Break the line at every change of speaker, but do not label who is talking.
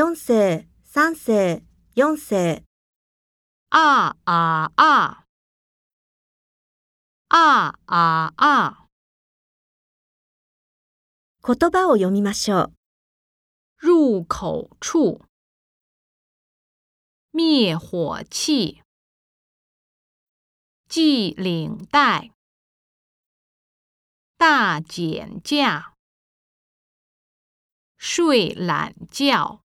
四声、三声、四声。
啊啊啊！啊啊啊！
言葉を読みましょう。
入口处，灭火器，系领带，大减价，睡懒觉。